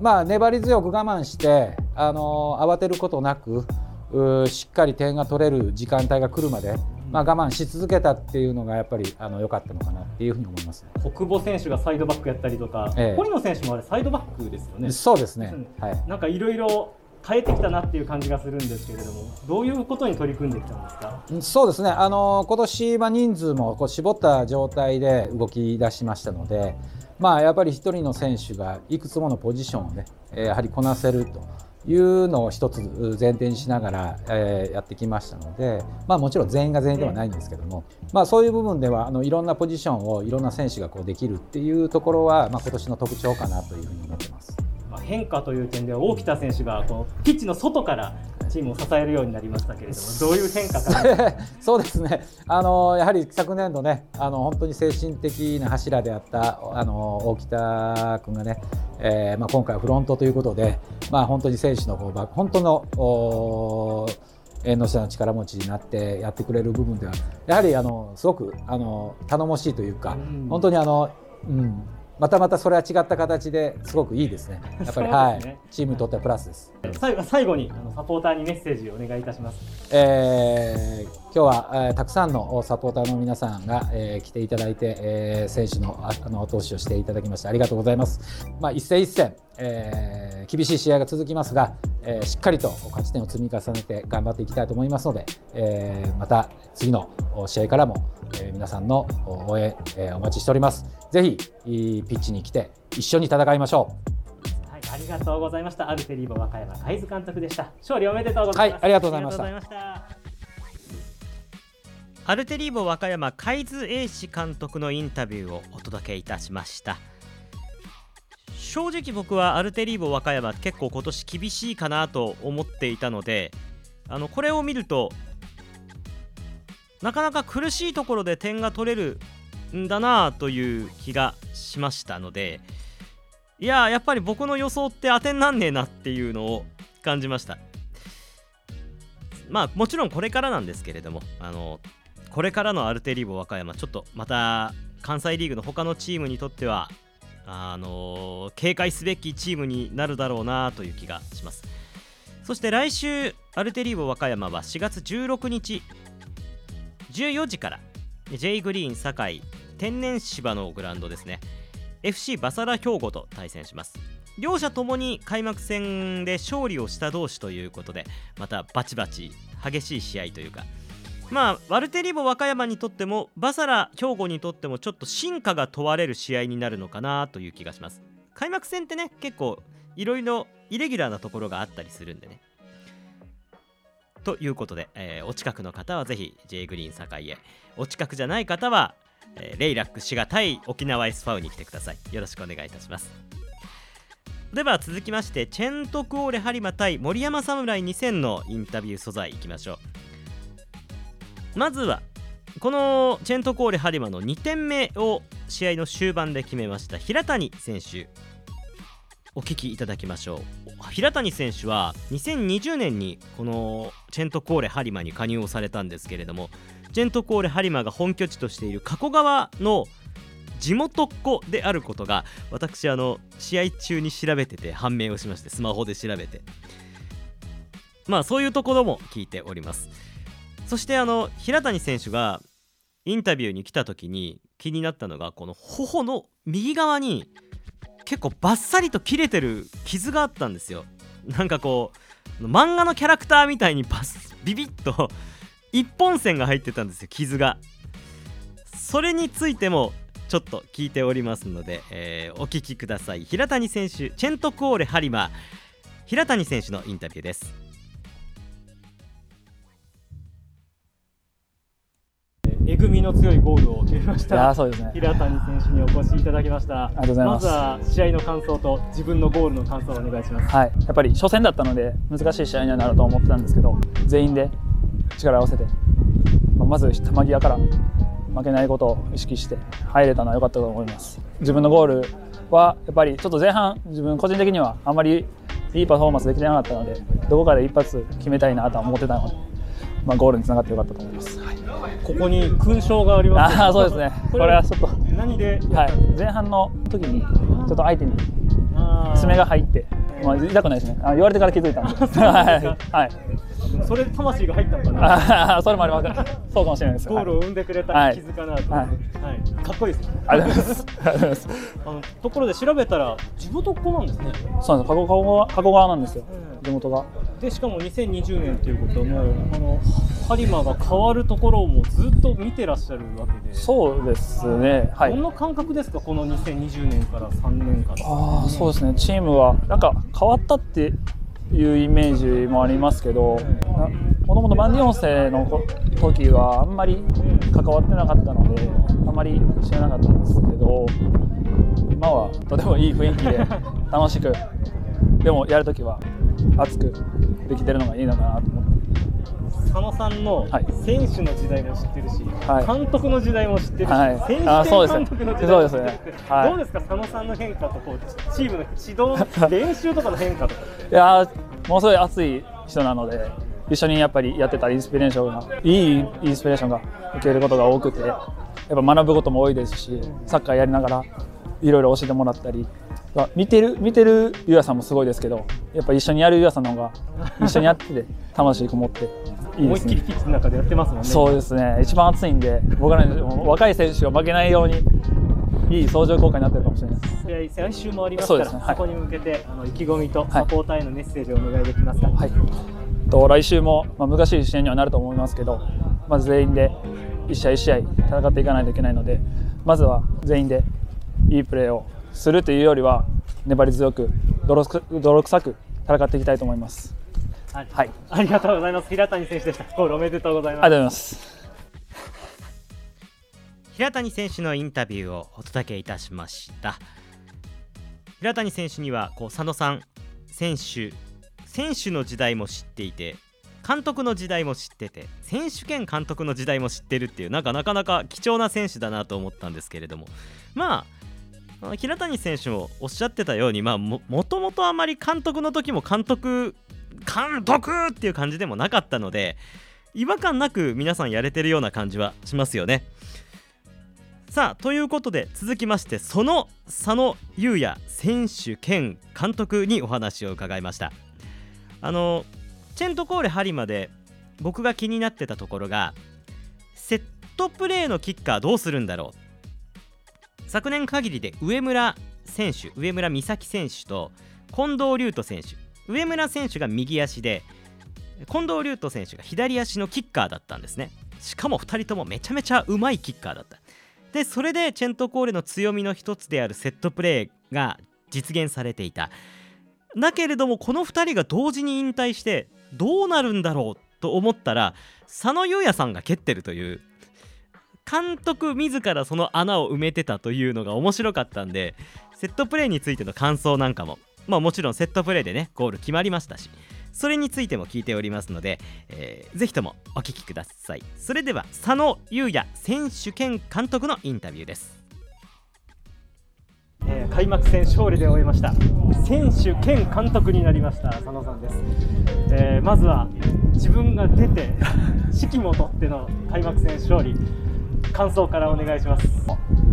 まあ、粘り強く我慢してあの慌てることなくしっかり点が取れる時間帯が来るまで、まあ、我慢し続けたっていうのがやっぱりあの良かったのかなっていうふうに思います、ね、小久保選手がサイドバックやったりとか、ええ、堀野選手もあれサイドバックですよね。そうですね、はい、なんかいろいろ変えてきたなっていう感じがするんですけれども、どういうことに取り組んできたんですか？そうですね、あの今年は人数もこう絞った状態で動き出しましたので、まあ、やっぱり1人の選手がいくつものポジションをね、やはりこなせるというのを1つ前提にしながら、え、やってきましたので、まあ、もちろん全員が全員ではないんですけども、まあ、そういう部分ではあのいろんなポジションをいろんな選手がこうできるっていうところは、まあ、今年の特徴かなというふうに思ってます。変化という点では大北選手がこのピッチの外からチームを支えるようになりましたけれども、どういう変化か *laughs* そうですね。あのやはり昨年度ねあの本当に精神的な柱であったあの大北君がね、えーまあ、今回フロントということで、まあ、本当に選手の方が本当の縁の下の力持ちになってやってくれる部分ではやはりあのすごくあの頼もしいというか、うん、本当にあの、うん、またまたそれは違った形ですごくいいですね。*laughs* やっぱり、ね、はい、チームにとってはプラスです。最後最後にあのサポーターにメッセージをお願いいたします。えー、今日は、えー、たくさんのサポーターの皆さんが、えー、来ていただいて、えー、選手のあの投資をしていただきましてありがとうございます。まあ一戦一戦、えー、厳しい試合が続きますが、えー、しっかりと勝ち点を積み重ねて頑張っていきたいと思いますので、えー、また次の試合からも、えー、皆さんの応援、えー、お待ちしております。ぜひピッチに来て一緒に戦いましょう。はい、ありがとうございました。アルテリーボ和歌山海津監督でした。勝利おめでとうございます。はい、ありがとうございました。アルテリーボ和歌山海津英史監督のインタビューをお届けいたしました。正直僕はアルテリーボ和歌山結構今年厳しいかなと思っていたのであのこれを見るとなかなか苦しいところで点が取れるんだなという気がしましたのでいややっぱり僕の予想って当てになんねえなっていうのを感じました。まあもちろんこれからなんですけれどもあのこれからのアルテリーボ和歌山ちょっとまた関西リーグの他のチームにとってはあの警戒すべきチームになるだろうなという気がします。そして来週アルテリーボ和歌山は4月16日14時から J グリーン堺天然芝のグラウンドですね。FC バサラ兵庫と対戦します。両者ともに開幕戦で勝利をした同士ということでまたバチバチ激しい試合というかまあワルテリボ和歌山にとってもバサラ兵庫にとってもちょっと進化が問われる試合になるのかなという気がします。開幕戦ってね結構いろいろイレギュラーなところがあったりするんでね。ということで、えー、お近くの方はぜひ J グリーン堺へ。お近くじゃない方は、えー、レイラック滋賀対沖縄 S ファウに来てください。よろしくお願いいたします。では続きましてチェントクオーレ播磨対森山侍2000のインタビュー素材いきましょう。まずはこのチェントコーレハリマの2点目を試合の終盤で決めました平谷選手お聞きいただきましょう。平谷選手は2020年にこのチェントコーレハリマに加入をされたんですけれどもチェントコーレハリマが本拠地としている加古川の地元っ子であることが私あの試合中に調べてて判明をしましてスマホで調べて。まあそういうところも聞いております。そしてあの平谷選手がインタビューに来た時に気になったのがこの頬の右側に結構バッサリと切れてる傷があったんですよなんかこう漫画のキャラクターみたいにバスビビッと一本線が入ってたんですよ傷がそれについてもちょっと聞いておりますので、えー、お聞きください。平谷選手チェントコーレハリマ平谷選手のインタビューです。えぐみの強いゴールを決めました。そうですね。平谷選手にお越しいただきました。ありがとうございます。まずは試合の感想と自分のゴールの感想をお願いします。はい。やっぱり初戦だったので難しい試合にはなると思ってたんですけど、全員で力を合わせて、まあ、まず球際から負けないことを意識して入れたのは良かったと思います。自分のゴールはやっぱりちょっと前半自分個人的にはあんまりいいパフォーマンスできてなかったので、どこかで一発決めたいなとは思ってたので、まあ、ゴールにつながってよかったと思います。はいここに勲章があります、ああそうですね。これはちょっと。何で、はい、前半の時にちょっと相手に爪が入ってまあ、痛くないですね。あ言われてから気づいたんで。*laughs* はい、はい、それで魂が入ったのかな？あそれもありますそうかもしれないです。ゴールを生んでくれた傷かなと、はい、はい、かっこいいですね。ありがとうございます。*laughs* あのところで調べたら地元っ子なんですね。そうなんです。加古川なんですよ、地元がでしかも2020年ということはもうあの播磨が変わるところもずっと見てらっしゃるわけで。そうですね。はい。どんな感覚ですか？この2020年から3年間。ああそうですね。チームはなんか変わったっていうイメージもありますけどもともと万ン世の時はあんまり関わってなかったのであんまり知らなかったんですけど今はとてもいい雰囲気で楽しくでもやるときは熱くできてるのがいいのかなと思って。佐野さんの選手の時代も知ってるし、はい、監督の時代も知ってるし、はい、選手監督の時代も知ってる、ね。はい、どうですか、佐野さんの変化とこうチームの指導、*laughs* 練習とかの変化とか。いやものすごい熱い人なので、一緒にやっぱりやってたインスピレーションが、いいインスピレーションが受けることが多くて、やっぱ学ぶことも多いですし、サッカーやりながらいろいろ教えてもらったり、見てる見てるゆうやさんもすごいですけどやっぱ一緒にやるゆうやさんの方が *laughs* 一緒にやってて魂こもっていいですね。思いっきりピッチの中でやってますもんね。そうですね。一番熱いんで僕ら若い選手が負けないようにいい相乗効果になってるかもしれない試合来週もありますからそ,、ね。はい、そこに向けてあの意気込みとサポーターへのメッセージをお願いできますか？はい、と来週も、まあ、難しい試合にはなると思いますけど、まず全員で一試合一試合戦っていかないといけないのでまずは全員でいいプレーをするというよりは粘り強く泥臭く戦っていきたいと思います。はい、ありがとうございます。平谷選手でした。ゴールおめでとうございます。ありがとうございます。平谷選手のインタビューをお届けいたしました。平谷選手にはこう佐野さん選手選手の時代も知っていて監督の時代も知ってて選手兼監督の時代も知ってるっていうなんかなかなか貴重な選手だなと思ったんですけれどもまあ平谷選手もおっしゃってたようにまあもともとあまり監督の時も監督監督っていう感じでもなかったので違和感なく皆さんやれてるような感じはしますよね。さあということで続きましてその佐野優也選手兼監督にお話を伺いましたあのチェントコーレハリまで僕が気になってたところがセットプレーのキッカーどうするんだろう昨年限りで上村選手上村美咲選手と近藤龍斗選手。上村選手が右足で近藤龍斗選手が左足のキッカーだったんですね。しかも2人ともめちゃめちゃうまいキッカーだった。でそれでチェントコーレの強みの一つであるセットプレーが実現されていた。だけれどもこの2人が同時に引退してどうなるんだろうと思ったら佐野優也さんが蹴ってるという監督自らその穴を埋めてたというのが面白かったんでセットプレーについての感想なんかもまあもちろんセットプレーでねゴール決まりましたしそれについても聞いておりますので、えー、ぜひともお聞きください。それでは佐野優也選手兼監督のインタビューです。えー、開幕戦勝利で終えました。選手兼監督になりました佐野さんです、えー、まずは自分が出て指揮も取っての開幕戦勝利。感想からお願いします。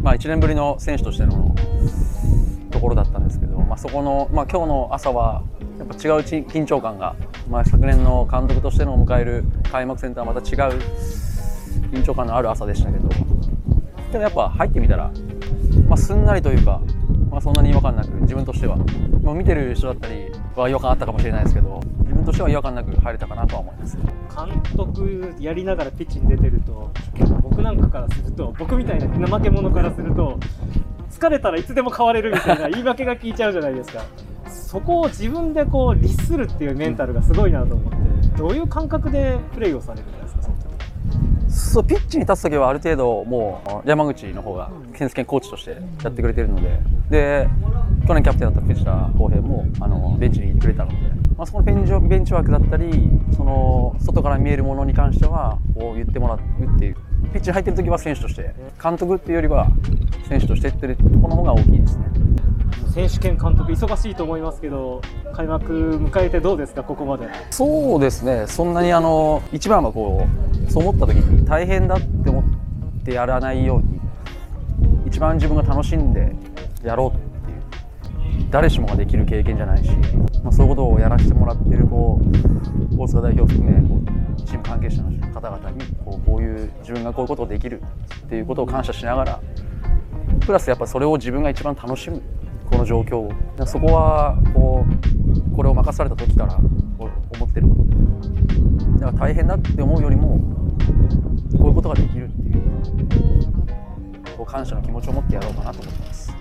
まあ1年ぶりの選手としてのところだったんですけど、まあ、そこの、まあ、今日の朝はやっぱ違う緊張感が、まあ、昨年の監督としての迎える開幕戦とはまた違う緊張感のある朝でしたけどけどやっぱ入ってみたら、まあ、すんなりというか、まあ、そんなに違和感なく自分としては、まあ、見てる人だったりは違和感あったかもしれないですけど自分としては違和感なく入れたかなとは思います。監督やりながらピッチに出てると僕なんかからすると僕みたいな怠け者からすると疲れたらいつでも変われるみたいな *laughs* 言い訳が効いちゃうじゃないですか。そこを自分でこう律するっていうメンタルがすごいなと思って、どういう感覚でプレーをされるそうピッチに立つ時はある程度もう山口の方が健介コーチとしてやってくれてるので。で去年キャプテンだった藤田康平もあのベンチにいてくれたので、まあ、そこのベンチベンチワークだったりその外から見えるものに関してはこう言ってもらうっていうピッチに入ってる時は選手として監督っていうよりは選手としてってるところの方が大きいですね。選手兼監督忙しいと思いますけど開幕迎えてどうですかここまで。そうですね。そんなにあの一番はこうそう思った時に大変だって思ってやらないように一番自分が楽しんでやろうっていう誰しもができる経験じゃないし、まあ、そういうことをやらせてもらってるこう大塚代表含めチーム関係者の方々にこうこういう自分がこういうことができるっていうことを感謝しながらプラスやっぱそれを自分が一番楽しむ。この状況を。そこはこうこれを任された時から思ってること。でだから大変だって思うよりもこういうことができるっていうこう感謝の気持ちを持ってやろうかなと思ってます。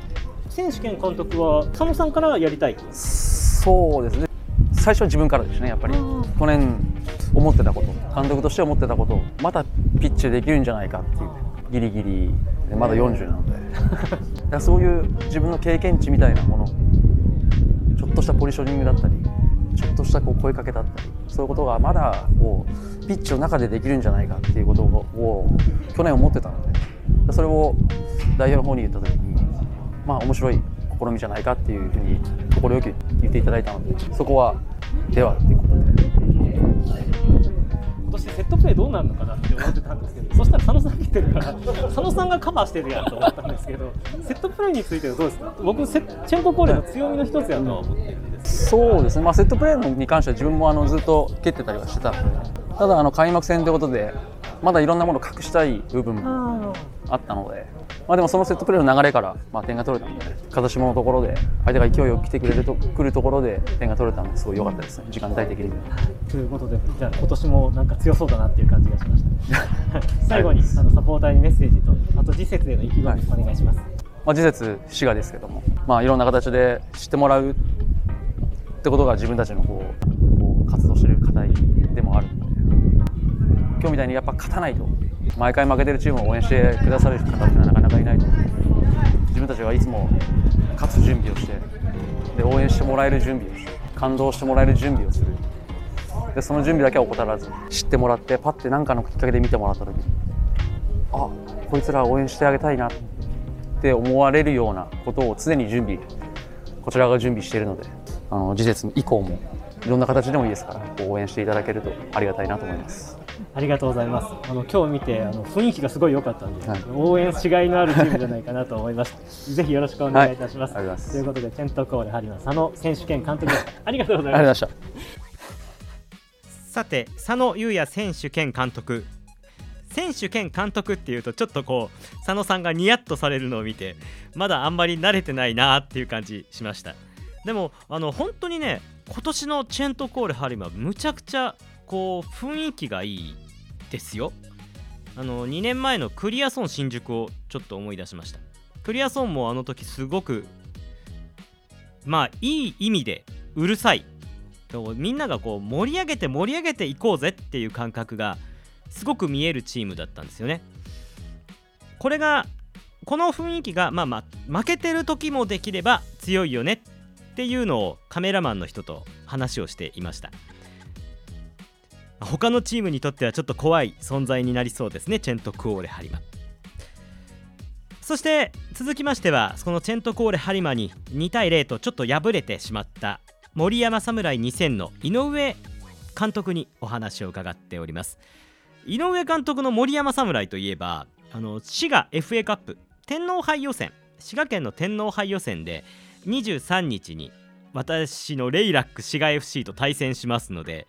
選手兼監督は佐野さんからやりたいそうですね。最初は自分からですねやっぱり。去年思ってたこと監督として思ってたことまたピッチでできるんじゃないかっていうギリギリ。まだ40なので。*laughs* そういう自分の経験値みたいなもの。ちょっとしたポジショニングだったりちょっとしたこう声かけだったりそういうことがまだこうピッチの中でできるんじゃないかっていうことを去年思ってたので。それを代表の方に言った時にまあ面白い試みじゃないかっていうふうに快く言っていただいたのでそこはではっていうことで。年セットプレーどうなるのかなって思ってたんですけどそしたら佐野さん来てるから佐野さんがカバーしてるやんと思ったんですけどセットプレーについてはどうですか？僕セチェンポコーレの強みの一つやとは思ってるんです。そうですね、まあ、セットプレーに関しては自分もあのずっと蹴ってたりはしてたただあの開幕戦ということでまだいろんなものを隠したい部分もあったので、まあ、でもそのセットプレーの流れから、まあ、点が取れたので、風下のところで、相手が勢いよく来てくれると来るところで点が取れたので、すごい良かったですね、時間帯的に。ということで、じゃあ、今年もなんか強そうだなっていう感じがしました。*laughs* 最後にあのサポーターにメッセージと、あと次節への意気込み、お願いします。まあ、次節、滋賀ですけども、まあ、いろんな形で知ってもらうってことが自分たちのこう活動している課題でもある今日みたいにやっぱ勝たないと。毎回負けてるチームを応援してくださる方っていうのはなかなかいないと自分たちはいつも勝つ準備をしてで応援してもらえる準備をして感動してもらえる準備をするでその準備だけは怠らず知ってもらってパッて何かのきっかけで見てもらった時にあこいつら応援してあげたいなって思われるようなことを常に準備こちらが準備しているのであの次節以降もいろんな形でもいいですから応援していただけるとありがたいなと思います。ありがとうございます。あの今日見てあの雰囲気がすごい良かったんで、はい、応援しがいのあるチームじゃないかなと思います。*laughs* ぜひよろしくお願いいたします。はい、ますということでチェントコールハリマ佐野選手権監督ありがとうございました。さて佐野優也選手兼監督。選手兼監督っていうとちょっとこう佐野さんがニヤッとされるのを見てまだあんまり慣れてないなっていう感じしましたでもあの本当にね今年のチェントコールハリマむちゃくちゃこう雰囲気がいいですよ。あの2年前のクリアソン新宿をちょっと思い出しました。クリアソンもあの時すごくまあいい意味でうるさい。みんながこう盛り上げて盛り上げていこうぜっていう感覚がすごく見えるチームだったんですよね。これがこの雰囲気がまあまあ負けてる時もできれば強いよねっていうのをカメラマンの人と話をしていました。他のチームにとってはちょっと怖い存在になりそうですね。チェント・クオーレ・ハリマ。そして続きましてはそのチェント・コーレ・ハリマに2対0とちょっと敗れてしまった森山侍2000の井上監督にお話を伺っております。井上監督の森山侍といえばあの滋賀 FA カップ天皇杯予選滋賀県の天皇杯予選で23日に私のレイラック滋賀 FC と対戦しますので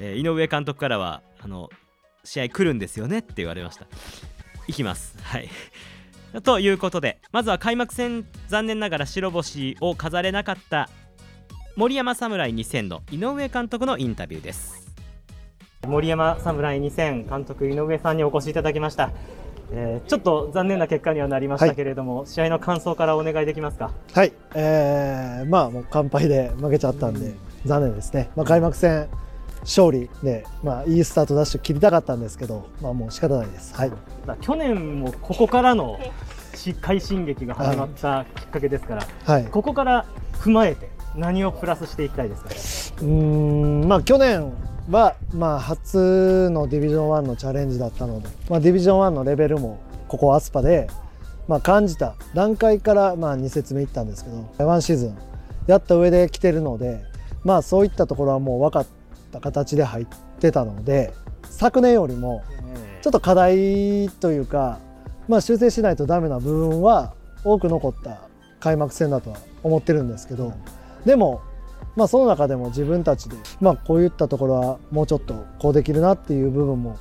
えー、井上監督からはあの試合来るんですよねって言われました。行きます。はい。*laughs* ということでまずは開幕戦残念ながら白星を飾れなかった森山侍2000の井上監督のインタビューです。森山侍2000監督井上さんにお越しいただきました、えー、ちょっと残念な結果にはなりましたけれども、はい、試合の感想からお願いできますか？はい、えー、まあもう完敗で負けちゃったんで、残念ですね、まあ、開幕戦勝利で、まあ、いいスタートダッシュ切りたかったんですけど、まあ、もう仕方ないです、はい、去年もここからの快進撃が始まったきっかけですから、はい、ここから踏まえて何をプラスしていきたいですか？うんまあ去年は、まあ、初のディビジョン1のチャレンジだったので、まあ、ディビジョン1のレベルもここアスパで、まあ、感じた段階から、まあ、2節目いったんですけど1シーズンやった上で来てるので、まあ、そういったところはもう分かってった形で入ってたので昨年よりもちょっと課題というか、まあ、修正しないとダメな部分は多く残った開幕戦だとは思ってるんですけどでも、まあ、その中でも自分たちで、まあ、こういったところはもうちょっとこうできるなっていう部分も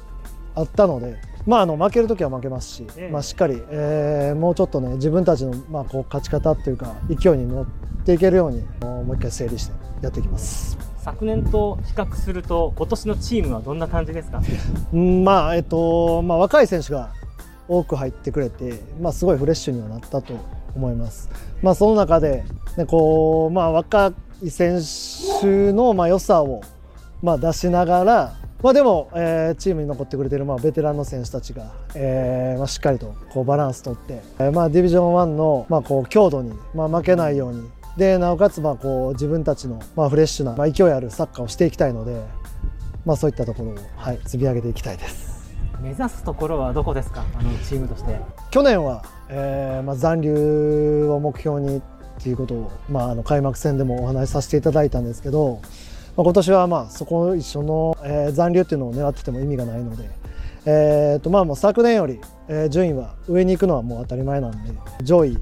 あったので、まあ、あの負ける時は負けますし、まあ、しっかり、えー、もうちょっとね自分たちの、まあ、こう勝ち方っていうか勢いに乗っていけるようにもう一回整理してやっていきます。昨年と比較すると今年のチームはどんな感じですか、まあえっとまあ、若い選手が多く入ってくれて、まあ、すごいフレッシュにはなったと思います。まあ、その中で、ねこうまあ、若い選手のまあ良さをまあ出しながら、まあ、でも、えー、チームに残ってくれてるまあベテランの選手たちが、えーまあ、しっかりとこうバランスとって、えーまあ、ディビジョン1のまあこう強度にまあ負けないようにでなおかつまあこう自分たちのまあフレッシュな、まあ、勢いあるサッカーをしていきたいので、まあ、そういったところを、はい、積み上げていきたいです。目指すところはどこですか？あのチームとして。去年は、えーまあ、残留を目標にっていうことを、まあ、あの開幕戦でもお話しさせていただいたんですけど、まあ、今年はまあそこ一緒の、えー、残留っていうのを狙ってても意味がないので、えーとまあ、もう昨年より、えー、順位は上に行くのはもう当たり前なんで上位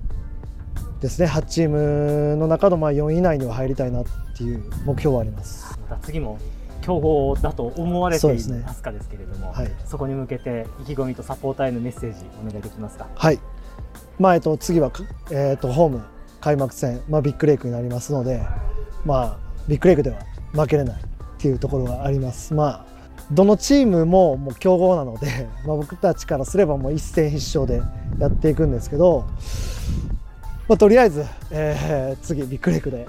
ですね。8チームの中のまあ4位以内には入りたいなっていう目標はあります。また次も強豪だと思われている飛鳥ですけれども、そ,、はい、そこに向けて意気込みとサポーターへのメッセージお願いできますか？はい、まあえっと、次は、えっと、ホーム開幕戦、まあ、ビッグレイクになりますので、まあ、ビッグレイクでは負けれないっていうところがあります。まあどのチームももう強豪なので、まあ、僕たちからすればもう一戦必勝でやっていくんですけど、まあ、とりあえず、えー、次ビッグレイクで、はい、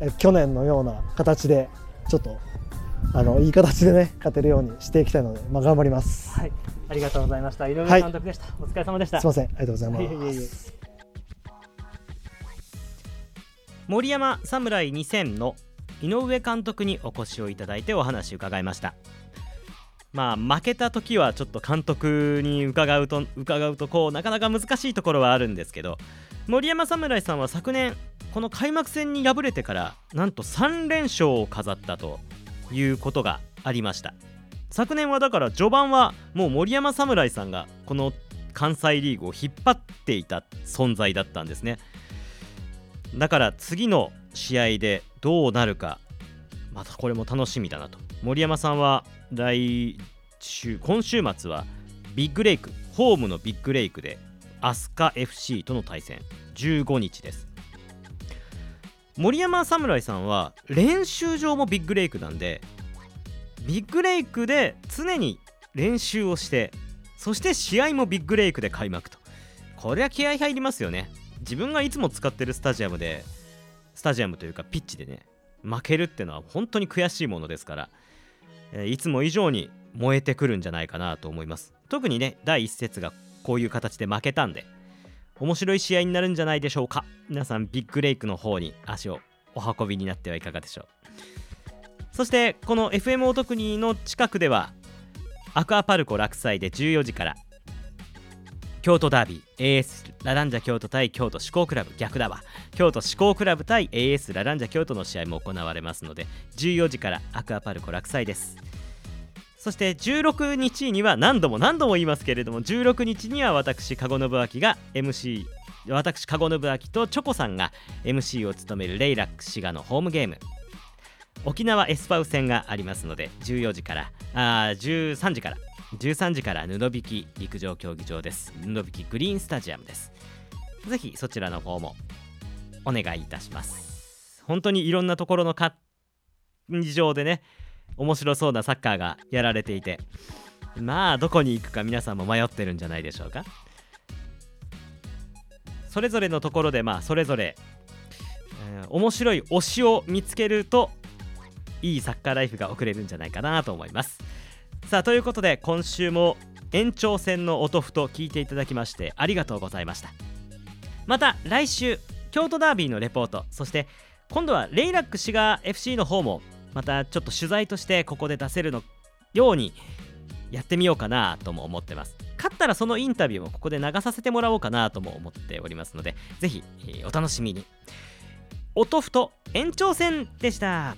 え去年のような形でちょっとあのいい形でね勝てるようにしていきたいので、まあ、頑張ります。はい、ありがとうございました。井上監督でした。はい、お疲れ様でした。すみません、ありがとうございます。*laughs* 森山侍2000の井上監督にお越しをいただいてお話伺いましたまあ負けた時はちょっと監督に伺うと伺うとこうなかなか難しいところはあるんですけど森山侍さんは昨年この開幕戦に敗れてからなんと3連勝を飾ったということがありました。昨年はだから序盤はもう森山侍さんがこの関西リーグを引っ張っていた存在だったんですね。だから次の試合でどうなるかまたこれも楽しみだなと。森山さんは来週今週末はビッグレイクホームのビッグレイクでアスカ FC との対戦。15日です。森山侍さんは練習場もビッグレイクなんでビッグレイクで常に練習をしてそして試合もビッグレイクで開幕と。これは気合入りますよね。自分がいつも使ってるスタジアムでスタジアムというかピッチでね負けるってのは本当に悔しいものですから、え、いつも以上に燃えてくるんじゃないかなと思います。特にね第1節がこういう形で負けたんで面白い試合になるんじゃないでしょうか。皆さんビッグレイクの方に足をお運びになってはいかがでしょう。そしてこの FM お得にの近くではアクアパルコ落斎で14時から京都ダービー AS ラランジャ京都対京都志向クラブ逆だわ。京都志向クラブ対 AS ラランジャ京都の試合も行われますので14時からアクアパルコ落斎です。そして16日には何度も何度も言いますけれども16日には私籠信明が MC 私籠信明とチョコさんが MC を務めるレイラック滋賀のホームゲーム。沖縄エスパウ戦がありますので14時からあ13時から13時から布引陸上競技場です。布引グリーンスタジアムです。ぜひそちらの方もお願いいたします。本当にいろんなところの会場でね面白そうなサッカーがやられていて。まあどこに行くか皆さんも迷ってるんじゃないでしょうか。それぞれのところでまあそれぞれ、えー、面白い推しを見つけるといいサッカーライフが送れるんじゃないかなと思います。さあということで今週も延長戦の音ふと聞いていただきましてありがとうございました。また来週京都ダービーのレポートそして今度はレイラック滋賀 FC の方もまたちょっと取材としてここで出せるのようにやってみようかなとも思ってます。勝ったらそのインタビューもここで流させてもらおうかなとも思っておりますのでぜひお楽しみに。おとふと延長戦でした。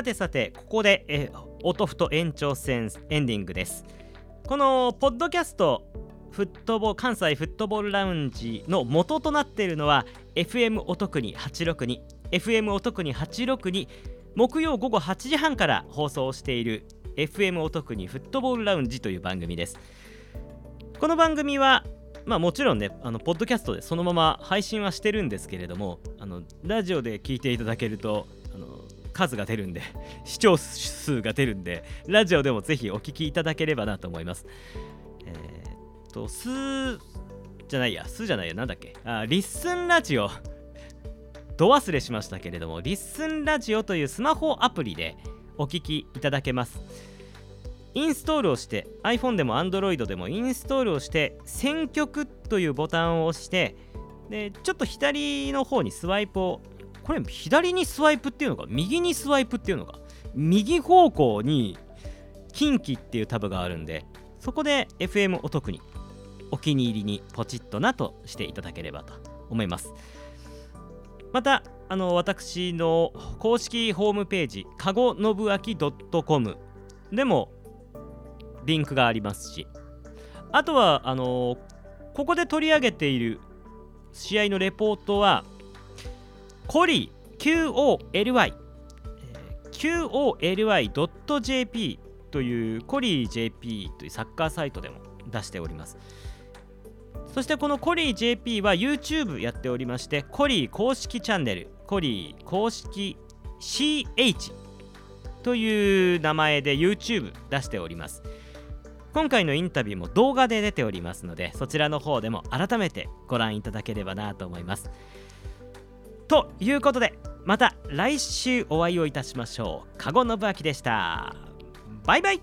さてさてここでえ音ふと延長戦エンディングです。このポッドキャストフットボー関西フットボールラウンジの元となっているのは FM お得に862 FM お得に862木曜午後8時半から放送している FM お得にフットボールラウンジという番組です。この番組はまあもちろんねあのポッドキャストでそのまま配信はしてるんですけれどもあのラジオで聞いていただけるとあの数が出るんで *laughs* 視聴数が出るんでラジオでもぜひお聞きいただければなと思います。えー、っとすじゃないやすじゃないやなんだっけ？あリッスンラジオ。ど忘れしましたけれどもリッスンラジオというスマホアプリでお聞きいただけます。インストールをして iPhone でも Android でもインストールをして選曲というボタンを押してでちょっと左の方にスワイプをこれ左にスワイプっていうのか右にスワイプっていうのか右方向に近畿っていうタブがあるんでそこで FM お得にお気に入りにポチッとなとしていただければと思います。またあの私の公式ホームページかごのぶあき .com でもリンクがありますしあとはあのここで取り上げている試合のレポートはコリー QOLY QOLY.jp というコリー JP というサッカーサイトでも出しております。そしてこのコリー JP は YouTube やっておりましてコリー公式チャンネルコリー公式 CH という名前で YouTube 出しております。今回のインタビューも動画で出ておりますのでそちらの方でも改めてご覧いただければなと思います。ということでまた来週お会いをいたしましょう。かごのぶあきでした。バイバイ